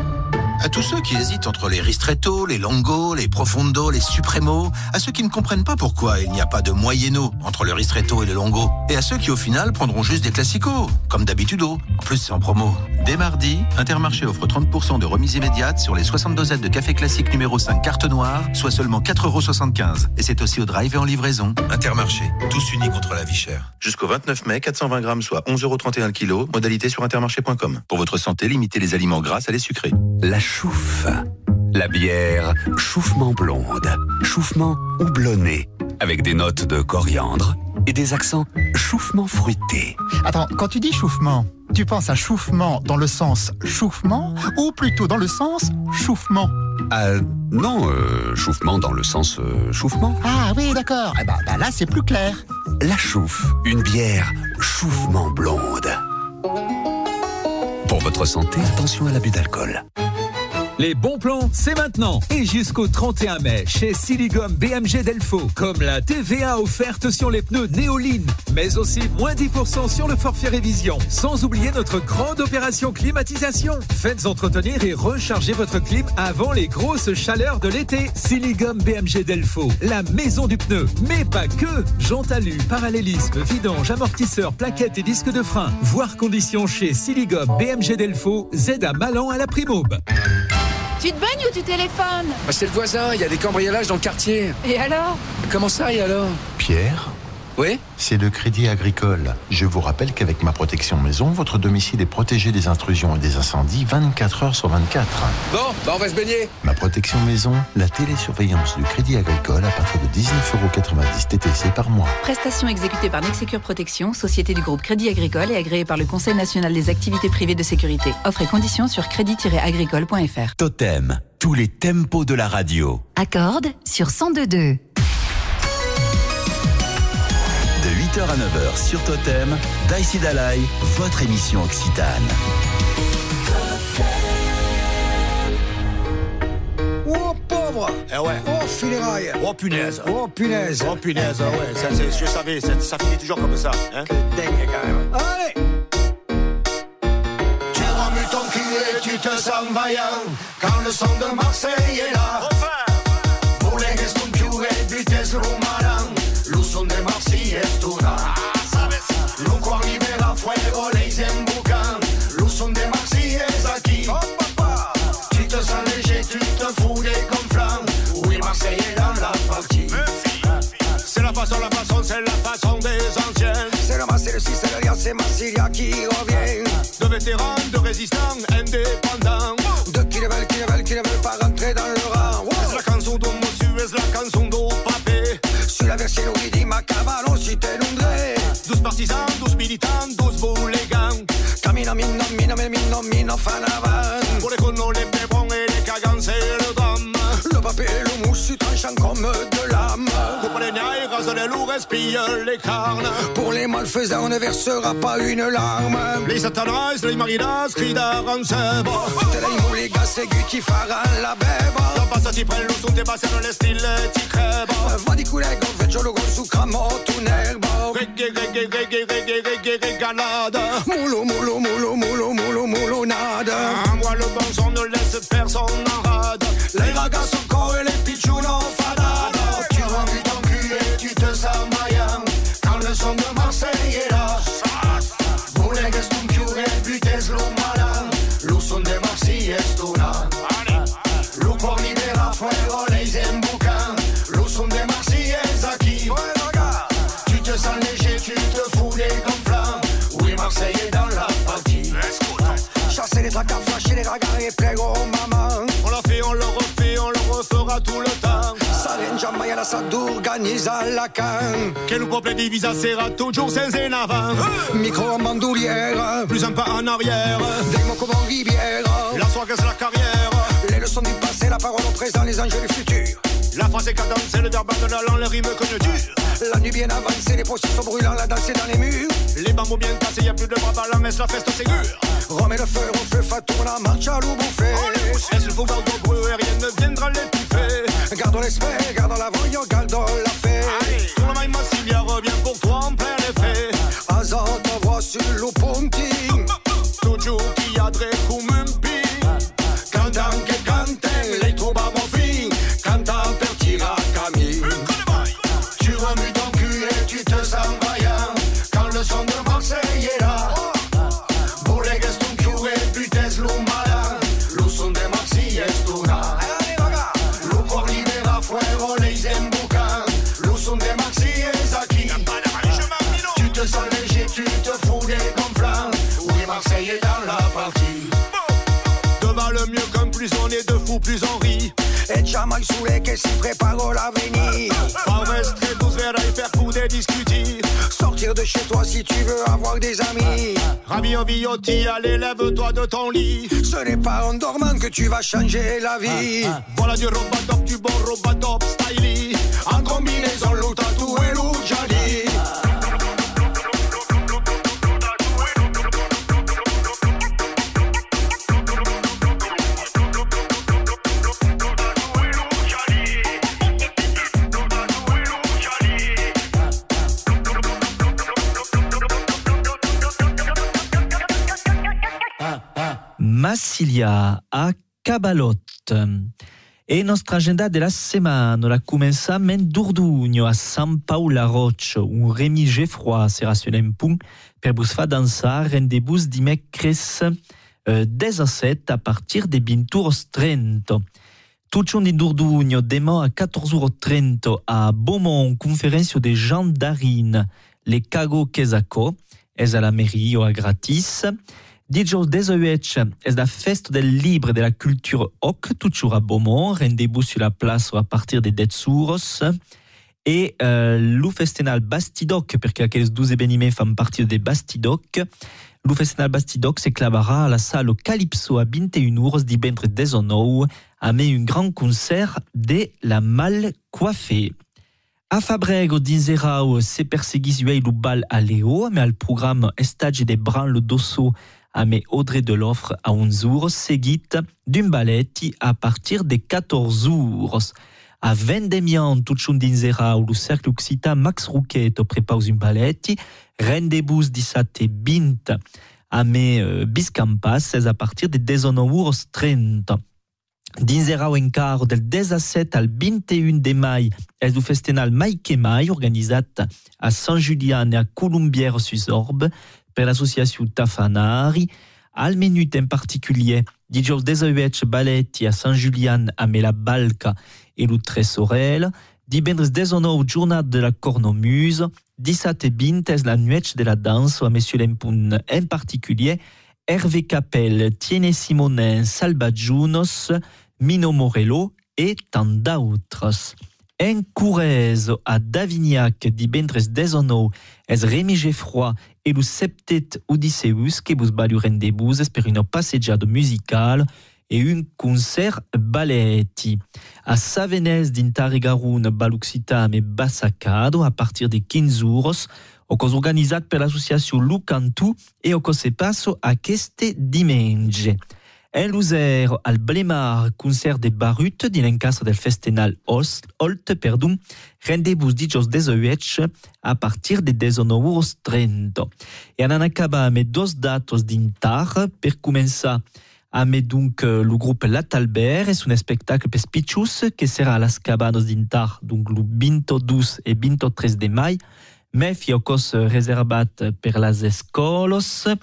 À tous ceux qui hésitent entre les ristretto, les longo, les profondo, les supremo, à ceux qui ne comprennent pas pourquoi il n'y a pas de moyeno entre le ristretto et le longo, et à ceux qui au final prendront juste des classicos, comme d'habitude. En plus, c'est en promo. Dès mardi, Intermarché offre 30% de remise immédiate sur les 60 dosettes de café classique numéro 5 carte noire, soit seulement 4,75€. Et c'est aussi au drive et en livraison. Intermarché, tous unis contre la vie chère. Jusqu'au 29 mai, 420 grammes, soit 11,31€ le kilo. Modalité sur intermarché.com. Pour votre santé, limitez les aliments gras à les sucrés. La chouffe. La bière chauffement blonde, chauffement houblonné, avec des notes de coriandre et des accents chauffement fruités. Attends, quand tu dis chauffement, Tu penses à chauffement dans le sens chauffement ou plutôt dans le sens chauffement Ah non, euh, chauffement dans le sens euh, chauffement. Ah oui, d'accord. Eh ben, ben là, c'est plus clair. La chouffe, une bière chauffement blonde. Pour votre santé, attention à l'abus d'alcool. Les bons plans, c'est maintenant et jusqu'au 31 mai chez Siligum BMG Delfo, comme la TVA offerte sur les pneus Néoline, mais aussi moins 10% sur le forfait révision, sans oublier notre grande opération climatisation. Faites entretenir et recharger votre clim avant les grosses chaleurs de l'été. Siligum BMG Delfo, la maison du pneu, mais pas que. Jante alu, parallélisme, vidange, amortisseur, plaquettes et disques de frein. Voir conditions chez Siligum BMG Delfo, Z à Malan à la Primaube. Tu te baignes ou tu téléphones Bah, c'est le voisin, il y a des cambriolages dans le quartier. Et alors? Comment ça, et alors? Pierre? Oui C'est le Crédit Agricole. Je vous rappelle qu'avec ma protection maison, votre domicile est protégé des intrusions et des incendies 24 heures sur 24. Bon, bah on va se baigner. Ma protection maison, la télésurveillance du Crédit Agricole à partir de 19,90€ TTC par mois. Prestation exécutée par Nexecure Protection, société du groupe Crédit Agricole et agréée par le Conseil national des activités privées de sécurité. Offre et conditions sur crédit-agricole.fr. Totem, tous les tempos de la radio. Accorde sur 102.2. 8h à 9h sur Totem, Daïsi Dalai, votre émission Occitane. Oh pauvre Eh ouais. Oh funérailles Oh punaise. Oh punaise Oh punaise, ah ouais. Ça, c'est- je savais, ça, ça finit toujours comme ça. Hein Dingue quand même Allez Tu remues ton cul et tu te sens vaillant Quand le son de Marseille est là vétérans, de rase les les carnes. Pour les malfaisants, on ne versera pas une larme. Les satanas, les marinas, crient la imou, les gars, c'est qui faran la beba Non passati per lo sun te passano le stille ti crebo Va di culego, veggio lo gol su cramoto nervo Reggae, reggae, reggae, reggae, reggae, regalade Moulou, moulou, moulou, moulou, moulou, moulou, nada Ah, moi le bon son ne laisse personne en rade. Les ragas sont corps et les pichous les ragas et maman. On l'a fait, on le refait, on le refera tout le temps. Salenja Mayana s'organisa la can Che le peuple divisa sera toujours sans en avant. Micro en bandoulière. Plus un pas en arrière. Des mots comme en rivière. La soirée c'est la carrière. Les leçons du passé, la parole au présent, les enjeux du futur La phrase est cadencée, le verbe de la langue, les rimes que dure La nuit bien avancée, les processions brûlants, la danse est dans les murs. Les bambous bien cassés, y a plus de bras ballants, laisse la feste sécure Remets le feu au feu, fatour la marche à l'eau bouffée Laisse le pouvoir de brûler, rien ne viendra l'étouffer. Gardons l'esprit, gardons la voyant, gardons la fée Tout le maïma Sylvia revient pour toi en plein effet. Te voit sur le plus on rit Et jamais saoulé que si prépare l'avenir? Pas rester tous vers faire pour des discuter Sortir de chez toi si tu veux avoir des amis. Rabio Viotti, allez, lève-toi de ton lit. Ce n'est pas en dormant que tu vas changer la vie. Voilà du robadop, du bon robadop styly. En combinaison, loup tatoué, loup jali. Massilia a Cabalotte. E nostra agenda della settimana la començam en Durdugno a San Paula Roche, un Remi Geffroy sera sur un punt per vos fa dansar en debus dimecres eh, 17 a partir de 20h30. Tutto di Durdugno demà a 14h30 a Beaumont, conferenza de Jean Darin, le cago Quesaco, es a la mairie o a gratis. Dijous 18 és la festa del libre de la culture OC, toujours à Beaumont, rendez-vous sur la place à partir des 10 suros. Et euh, lo festival Bastidoc, perché aquells 12 événements fan partie des Bastidoc. Lo festival Bastidoc s'éclavera à la salle Calypso à 21 hours divendres 19 avec un grand concert de La Mal Coiffée. A Fabrego d'inserau se perseguis uei lo bal a Leo, mais al programme Estage de Branle d'Osso a me Audrey de l'offre a 11 jours, seguit d'un balletti à partir de 14 jours. A vendemian tutun d'inserau lo cercle occitan Max Rouquet prepaus un balletti, rendezvous 17 20 a me uh, Biscampas a partir de 19 jours 30. D'inserau encar del 17 al 21 de mai és do festival Mai que Mai organitzat a Sant Julian e a Colombière sus Orbe per l'associació Tafanari, al menut en particulier dijous 18 balletti a Sant Julian a la Balca e lo Tresorel, divendres 19 jornada de la Cornomuse, 17 et 20 és la nuit de la danse a Monsieur Lempun en particulier, Hervé Capel, Tiene Simonin, Salva Junos, Mino Morello et tant d'autres. En Courez a Davignac divendres 19 és Rémi Geffroy e lo septet Odysseus que vos balu rendezvous per una passejada musical e un concert balletti. A Savenès d'Intarregarun Baluxitam e Bassacado a partir de 15 euros, o cos organitzat per l'associació Lucantu e o cos se passo aquest diumenge. En Luzer, al Blemar, concert de Barut, din encastre del festival Holt, perdon, rendez-vous dijous 18 a partir de 19h30. E en acaba amb dos datos d'intar per començar amb donc le groupe L'Atalbert és un spectacle per pitjus que serà a las cabanos d'intar, donc le 22 e 23 de mai, mais fi cos reservat per las escolos, et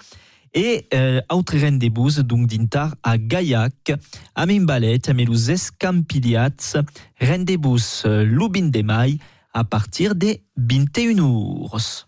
et euh, autre des donc d'intar à Gaillac, à Mimbalet, à Melouzes, Campiliats, reine des bouses, Lubin des Mailles, à partir des 21 ours.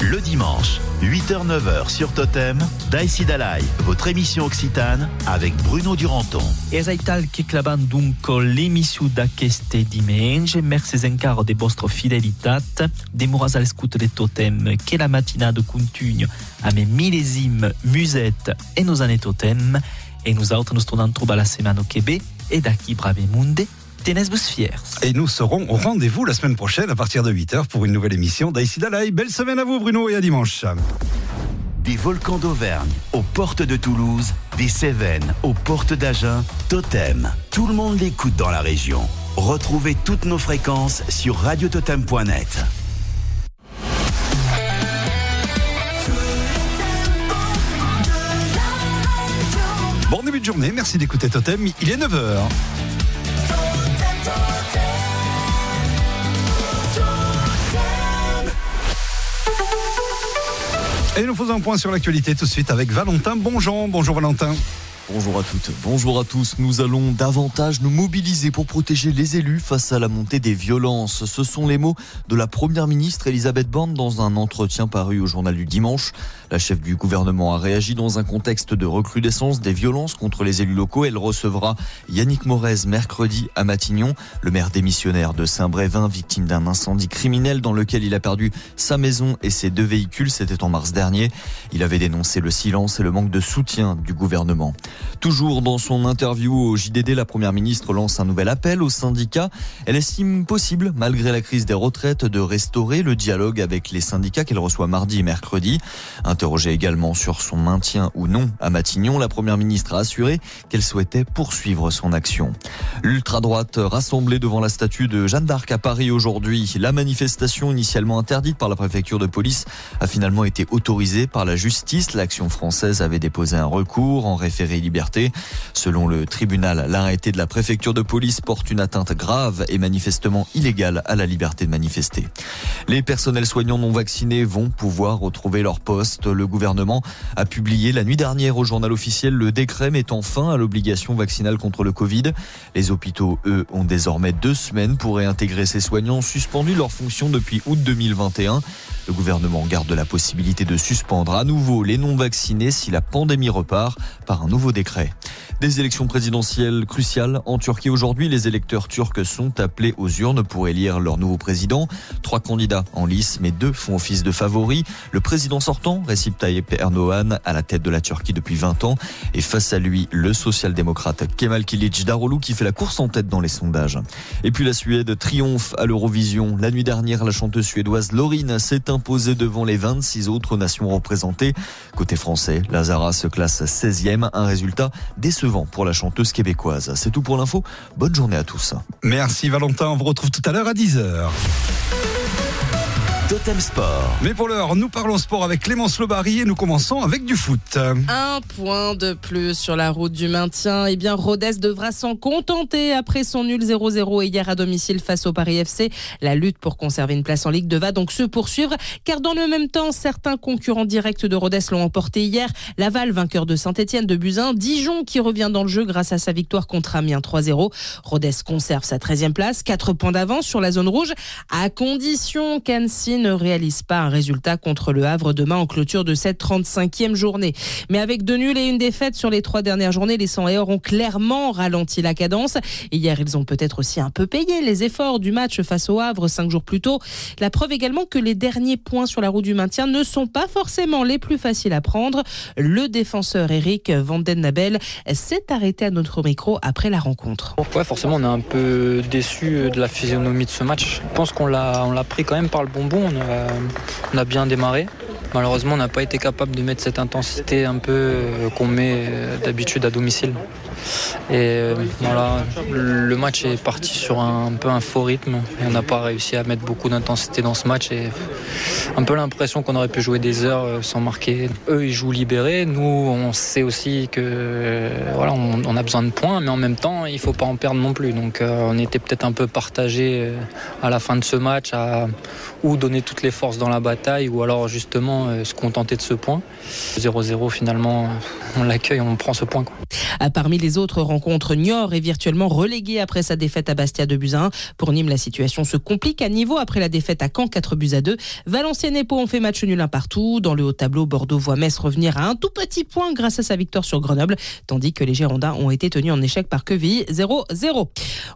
Le dimanche, 8h-9h sur Totem, Daisy Dalai, votre émission occitane avec Bruno Duranton. Et Ezaital clavan dunque l'émission da queste dimanche, merci encore de votre fidélité, demoras à l'écoute des Totem, que la matinade continue à mes millésimes, musettes et nos années Totem, et nous autres nous tournons trouve à la semaine au Québec, et daqui brave monde, Tenez-vous fiers. Et nous serons au rendez-vous la semaine prochaine à partir de 8h pour une nouvelle émission d'Aïssi Dalaï. Belle semaine à vous Bruno et à dimanche. Des volcans d'Auvergne aux portes de Toulouse, des Cévennes aux portes d'Agen, Totem. Tout le monde l'écoute dans la région. Retrouvez toutes nos fréquences sur radiototem.net. Bon début de journée, merci d'écouter Totem. Il est 9h. Et nous faisons un point sur l'actualité tout de suite avec Valentin Bonjean. Bonjour Valentin. Bonjour à toutes, bonjour à tous. Nous allons davantage nous mobiliser pour protéger les élus face à la montée des violences. Ce sont les mots de la première ministre Elisabeth Borne dans un entretien paru au journal du dimanche. La chef du gouvernement a réagi dans un contexte de recrudescence des violences contre les élus locaux. Elle recevra Yannick Morez mercredi à Matignon, le maire démissionnaire de Saint-Brévin, victime d'un incendie criminel dans lequel il a perdu sa maison et ses deux véhicules. C'était en mars dernier. Il avait dénoncé le silence et le manque de soutien du gouvernement. Toujours dans son interview au JDD, la première ministre lance un nouvel appel aux syndicats. Elle estime possible, malgré la crise des retraites, de restaurer le dialogue avec les syndicats qu'elle reçoit mardi et mercredi. Interrogée également sur son maintien ou non à Matignon, la première ministre a assuré qu'elle souhaitait poursuivre son action. L'ultra-droite rassemblée devant la statue de Jeanne d'Arc à Paris aujourd'hui. La manifestation initialement interdite par la préfecture de police a finalement été autorisée par la justice. L'action française avait déposé un recours en référé Selon le tribunal, l'arrêté de la préfecture de police porte une atteinte grave et manifestement illégale à la liberté de manifester. Les personnels soignants non vaccinés vont pouvoir retrouver leur poste. Le gouvernement a publié la nuit dernière au journal officiel le décret mettant fin à l'obligation vaccinale contre le Covid. Les hôpitaux, eux, ont désormais deux semaines pour réintégrer ces soignants suspendus leur fonction depuis août 2021. Le gouvernement garde la possibilité de suspendre à nouveau les non-vaccinés si la pandémie repart par un nouveau décret. Des élections présidentielles cruciales en Turquie aujourd'hui. Les électeurs turcs sont appelés aux urnes pour élire leur nouveau président. Trois candidats en lice, mais deux font office de favoris. Le président sortant, Recep Tayyip Erdogan, à la tête de la Turquie depuis 20 ans. Et face à lui, le social-démocrate Kemal Kilic Daroglu qui fait la course en tête dans les sondages. Et puis la Suède triomphe à l'Eurovision. La nuit dernière, la chanteuse suédoise Lorine s'est imposée devant les 26 autres nations représentées. Côté français, Lazara se classe 16e, un résultat décevant pour la chanteuse québécoise. C'est tout pour l'info. Bonne journée à tous. Merci Valentin, on vous retrouve tout à l'heure à 10h. Totem Sport. Mais pour l'heure, nous parlons sport avec Clémence Lobary et nous commençons avec du foot. Un point de plus sur la route du maintien. Eh bien, Rodez devra s'en contenter après son nul 0-0 hier à domicile face au Paris FC. La lutte pour conserver une place en Ligue 2 va donc se poursuivre, car dans le même temps, certains concurrents directs de Rodez l'ont emporté hier. Laval, vainqueur de Saint-Etienne de Buzyn. Dijon qui revient dans le jeu grâce à sa victoire contre Amiens 3-0. Rodez conserve sa 13e place, 4 points d'avance sur la zone rouge, à condition qu'Annecy ne réalise pas un résultat contre le Havre demain en clôture de cette 35e journée. Mais avec deux nuls et une défaite sur les trois dernières journées, les 100 et or ont clairement ralenti la cadence. Hier, ils ont peut-être aussi un peu payé les efforts du match face au Havre cinq jours plus tôt. La preuve également que les derniers points sur la roue du maintien ne sont pas forcément les plus faciles à prendre. Le défenseur Eric Vandenabel s'est arrêté à notre micro après la rencontre. Ouais, forcément, on est un peu déçu de la physionomie de ce match. Je pense qu'on l'a, on l'a pris quand même par le bonbon on a, bien démarré. Malheureusement, on n'a pas été capable de mettre cette intensité un peu euh, qu'on met euh, d'habitude à domicile. Et euh, voilà, le match est parti sur un, peu un faux rythme on n'a pas réussi à mettre beaucoup d'intensité dans ce match et un peu l'impression qu'on aurait pu jouer des heures sans marquer. Eux, ils jouent libérés. Nous, on sait aussi que voilà, on, a besoin de points, mais en même temps, il faut pas en perdre non plus. Donc, on était peut-être un peu partagé à la fin de ce match à ou donner toutes les forces dans la bataille ou alors justement euh, se contenter de ce point. 0-0 finalement, on l'accueille, on prend ce point. Quoi. Euh, Parmi les autres rencontres, Niort est virtuellement relégué après sa défaite à Bastia de à 1. Pour Nîmes, la situation se complique à niveau après la défaite à Caen 4 buts à 2. Valenciennes et Pau ont fait match nul un partout. Dans le haut tableau, Bordeaux voit Metz revenir à un tout petit point grâce à sa victoire sur Grenoble, tandis que les Girondins ont été tenus en échec par Quevilly 0-0.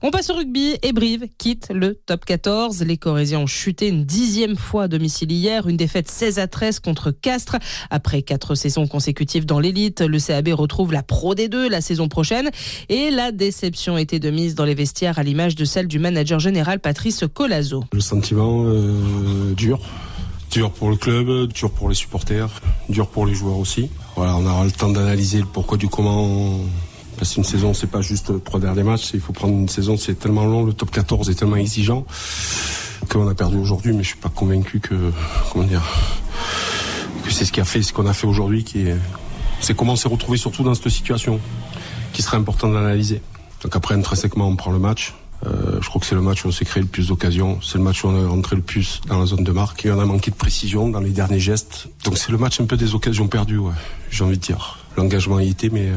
On passe au rugby et Brive quitte le top 14. Les Corésiens ont chuté une dixième fois à domicile hier, une défaite 16 à 13 contre Castres. Après quatre saisons consécutives dans l'élite, le CAB retrouve la Pro D2 la saison prochaine et la déception était de mise dans les vestiaires à l'image de celle du manager général Patrice Colazo. Le sentiment euh, dur. Dur pour le club, dur pour les supporters, dur pour les joueurs aussi. Voilà, on aura le temps d'analyser le pourquoi du comment. Parce qu'une saison, c'est pas juste trois derniers matchs. Il faut prendre une saison, c'est tellement long. Le top 14 est tellement exigeant qu'on a perdu aujourd'hui, mais je suis pas convaincu que, comment dire, que c'est ce qui a fait ce qu'on a fait aujourd'hui qui est, c'est comment on s'est retrouvé surtout dans cette situation qui serait important d'analyser. Donc après, intrinsèquement, on prend le match. Euh, je crois que c'est le match où on s'est créé le plus d'occasions. C'est le match où on est rentré le plus dans la zone de marque. Et on a manqué de précision dans les derniers gestes. Donc c'est le match un peu des occasions perdues, j'ai envie de dire. L'engagement y était, mais euh,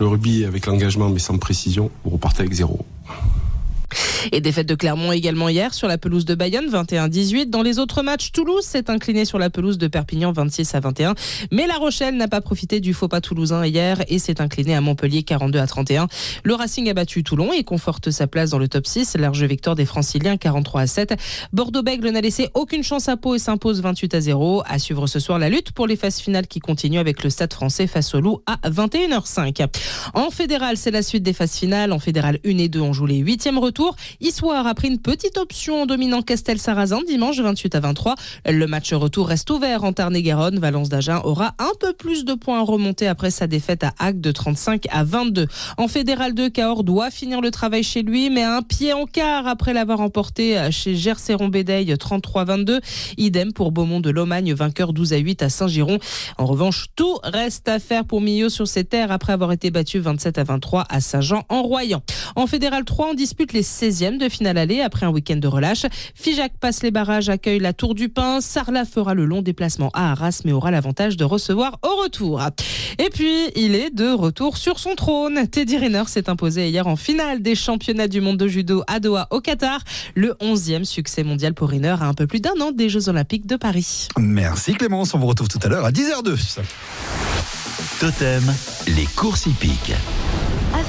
le rugby avec l'engagement mais sans précision, vous repartez avec zéro. Et défaite de Clermont également hier sur la pelouse de Bayonne 21-18. Dans les autres matchs, Toulouse s'est incliné sur la pelouse de Perpignan 26 à 21. Mais La Rochelle n'a pas profité du faux pas toulousain hier et s'est incliné à Montpellier 42 à 31. Le Racing a battu Toulon et conforte sa place dans le top 6. Large victoire des Franciliens 43 à 7. Bordeaux-Bègle n'a laissé aucune chance à Pau et s'impose 28 à 0. À suivre ce soir la lutte pour les phases finales qui continue avec le Stade français face au Loup à 21h05. En fédéral, c'est la suite des phases finales. En fédéral 1 et 2, on joue les huitièmes retours. Issoire a pris une petite option en dominant Castel-Sarrazin dimanche 28 à 23. Le match retour reste ouvert en Tarn-et-Garonne. Valence d'Agen aura un peu plus de points à remonter après sa défaite à Hague de 35 à 22. En fédéral 2, Cahors doit finir le travail chez lui, mais un pied en quart après l'avoir emporté chez Gerceron-Bédeille 33-22. Idem pour Beaumont de Lomagne, vainqueur 12 à 8 à Saint-Giron. En revanche, tout reste à faire pour Millau sur ses terres après avoir été battu 27 à 23 à Saint-Jean en Royan. En fédéral 3, on dispute les 16e de finale aller après un week-end de relâche. Figeac passe les barrages, accueille la Tour du Pin. Sarlat fera le long déplacement à Arras, mais aura l'avantage de recevoir au retour. Et puis, il est de retour sur son trône. Teddy Riner s'est imposé hier en finale des championnats du monde de judo à Doha au Qatar. Le 11e succès mondial pour Riner à un peu plus d'un an des Jeux Olympiques de Paris. Merci Clémence, on vous retrouve tout à l'heure à 10h02. Totem, les courses hippiques.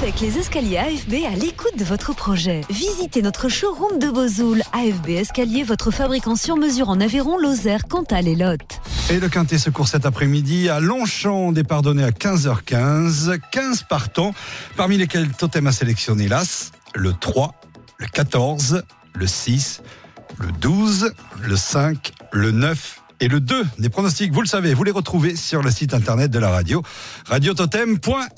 Avec les escaliers AFB à l'écoute de votre projet. Visitez notre showroom de Bozoul. AFB Escalier, votre fabricant sur mesure en Aveyron, Lozère, Cantal et Lot. Et le Quintet se court cet après-midi à Longchamp, départ donné à 15h15. 15 partants, parmi lesquels Totem a sélectionné l'As, le 3, le 14, le 6, le 12, le 5, le 9 et le 2. Des pronostics, vous le savez, vous les retrouvez sur le site internet de la radio, radiototem.fr.